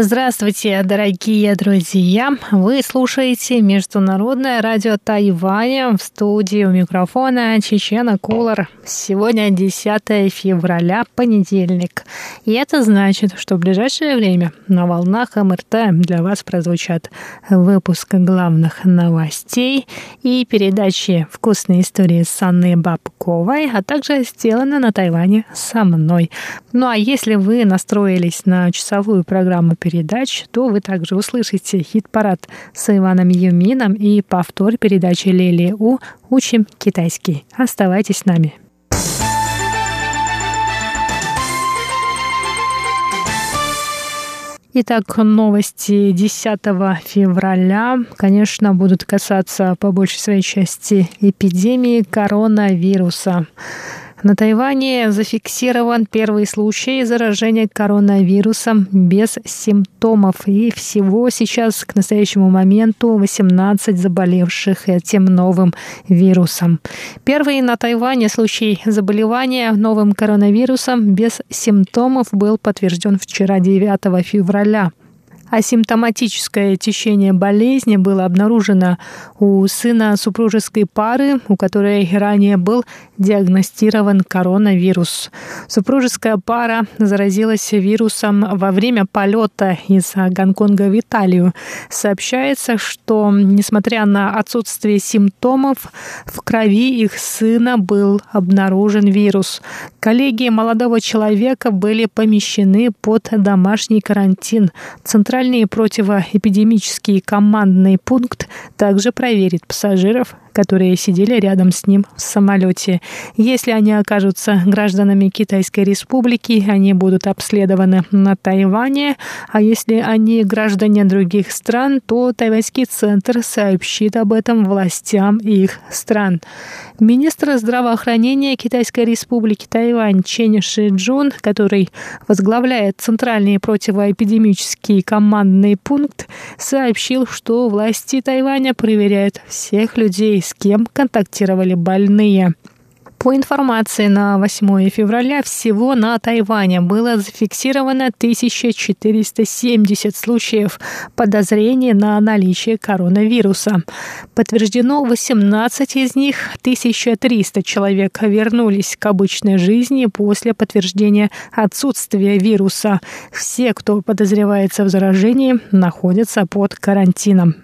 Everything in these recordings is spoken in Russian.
Здравствуйте, дорогие друзья! Вы слушаете Международное радио Тайваня в студии у микрофона Чечена Кулар. Сегодня 10 февраля, понедельник. И это значит, что в ближайшее время на волнах МРТ для вас прозвучат выпуск главных новостей и передачи «Вкусные истории» с Анной Бабковой, а также «Сделано на Тайване со мной». Ну а если вы настроились на часовую программу передач, то вы также услышите хит-парад с Иваном Юмином и повтор передачи Лели У «Учим китайский». Оставайтесь с нами. Итак, новости 10 февраля, конечно, будут касаться по большей своей части эпидемии коронавируса. На Тайване зафиксирован первый случай заражения коронавирусом без симптомов. И всего сейчас к настоящему моменту 18 заболевших этим новым вирусом. Первый на Тайване случай заболевания новым коронавирусом без симптомов был подтвержден вчера 9 февраля. Асимптоматическое течение болезни было обнаружено у сына супружеской пары, у которой ранее был диагностирован коронавирус. Супружеская пара заразилась вирусом во время полета из Гонконга в Италию. Сообщается, что, несмотря на отсутствие симптомов, в крови их сына был обнаружен вирус. Коллеги молодого человека были помещены под домашний карантин. Центральный Центральный противоэпидемический командный пункт также проверит пассажиров, которые сидели рядом с ним в самолете. Если они окажутся гражданами Китайской Республики, они будут обследованы на Тайване, а если они граждане других стран, то Тайваньский центр сообщит об этом властям их стран. Министр здравоохранения Китайской Республики Тайвань Чен Шиджун, который возглавляет Центральный противоэпидемический командный пункт, сообщил, что власти Тайваня проверяют всех людей с кем контактировали больные. По информации на 8 февраля всего на Тайване было зафиксировано 1470 случаев подозрений на наличие коронавируса. Подтверждено 18 из них, 1300 человек вернулись к обычной жизни после подтверждения отсутствия вируса. Все, кто подозревается в заражении, находятся под карантином.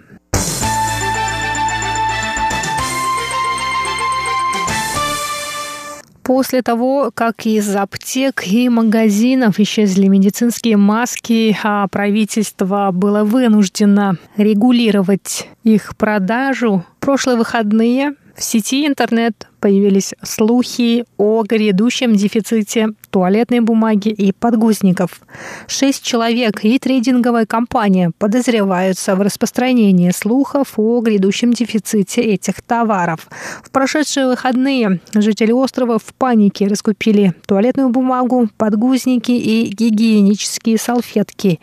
После того, как из аптек и магазинов исчезли медицинские маски, а правительство было вынуждено регулировать их продажу, прошлые выходные в сети интернет появились слухи о грядущем дефиците туалетной бумаги и подгузников. Шесть человек и трейдинговая компания подозреваются в распространении слухов о грядущем дефиците этих товаров. В прошедшие выходные жители острова в панике раскупили туалетную бумагу, подгузники и гигиенические салфетки.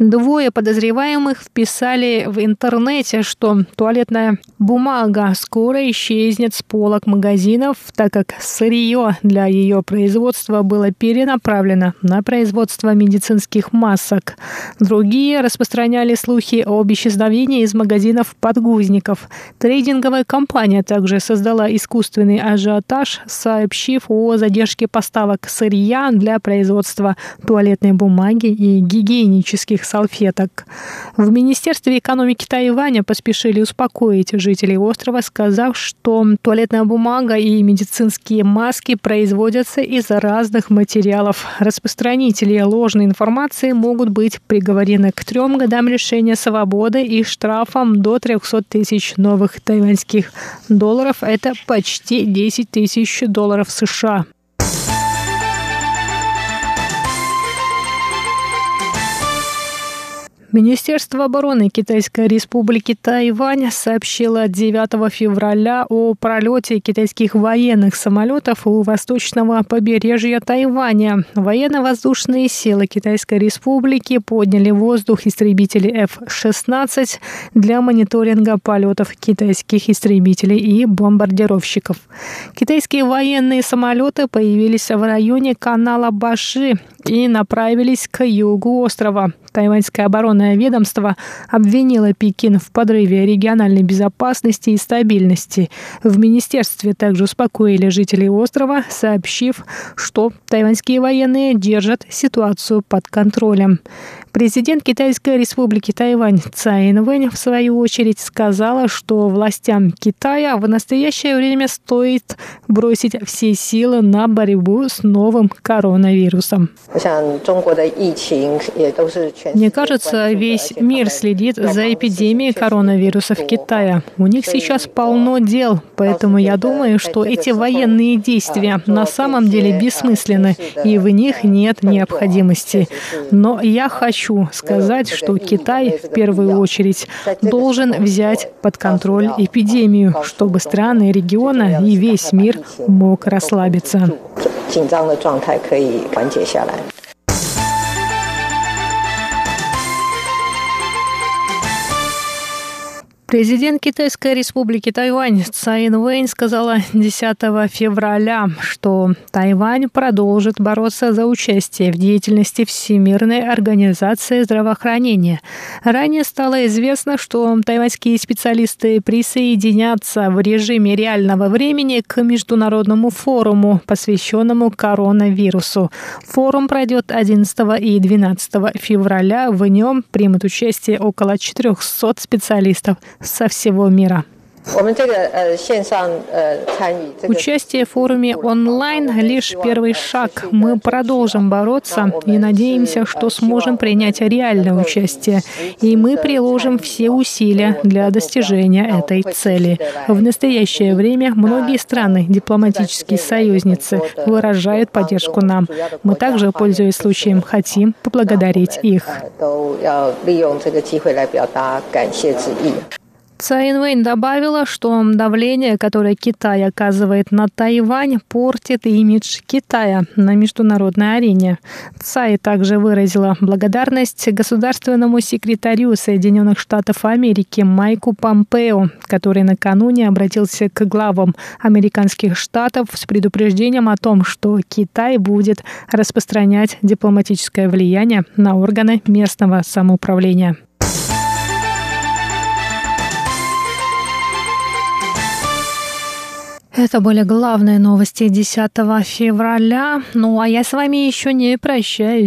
Двое подозреваемых вписали в интернете, что туалетная бумага скоро исчезнет с полок магазинов, так как сырье для ее производства было перенаправлено на производство медицинских масок. Другие распространяли слухи об исчезновении из магазинов подгузников. Трейдинговая компания также создала искусственный ажиотаж, сообщив о задержке поставок сырья для производства туалетной бумаги и гигиенических салфеток. В Министерстве экономики Тайваня поспешили успокоить жителей острова, сказав, что туалетная бумага и медицинские маски производятся из разных материалов. Распространители ложной информации могут быть приговорены к трем годам лишения свободы и штрафом до 300 тысяч новых тайваньских долларов. Это почти 10 тысяч долларов США. Министерство обороны Китайской республики Тайвань сообщило 9 февраля о пролете китайских военных самолетов у восточного побережья Тайваня. Военно-воздушные силы Китайской республики подняли в воздух истребители F-16 для мониторинга полетов китайских истребителей и бомбардировщиков. Китайские военные самолеты появились в районе канала Баши и направились к югу острова. Тайваньское оборонное ведомство обвинило Пекин в подрыве региональной безопасности и стабильности. В министерстве также успокоили жителей острова, сообщив, что тайваньские военные держат ситуацию под контролем. Президент Китайской республики Тайвань Цай Инвэнь в свою очередь сказала, что властям Китая в настоящее время стоит бросить все силы на борьбу с новым коронавирусом. Мне кажется, весь мир следит за эпидемией коронавируса в Китае. У них сейчас полно дел, поэтому я думаю, что эти военные действия на самом деле бессмысленны, и в них нет необходимости. Но я хочу сказать, что Китай в первую очередь должен взять под контроль эпидемию, чтобы страны региона и весь мир мог расслабиться. Президент Китайской республики Тайвань Цай Инвэнь сказала 10 февраля, что Тайвань продолжит бороться за участие в деятельности Всемирной организации здравоохранения. Ранее стало известно, что тайваньские специалисты присоединятся в режиме реального времени к международному форуму, посвященному коронавирусу. Форум пройдет 11 и 12 февраля. В нем примут участие около 400 специалистов со всего мира. Участие в форуме онлайн – лишь первый шаг. Мы продолжим бороться и надеемся, что сможем принять реальное участие. И мы приложим все усилия для достижения этой цели. В настоящее время многие страны, дипломатические союзницы, выражают поддержку нам. Мы также, пользуясь случаем, хотим поблагодарить их. Цай Вэнь добавила, что давление, которое Китай оказывает на Тайвань, портит имидж Китая на международной арене. Цай также выразила благодарность государственному секретарю Соединенных Штатов Америки Майку Помпео, который накануне обратился к главам американских штатов с предупреждением о том, что Китай будет распространять дипломатическое влияние на органы местного самоуправления. Это были главные новости 10 февраля. Ну, а я с вами еще не прощаюсь.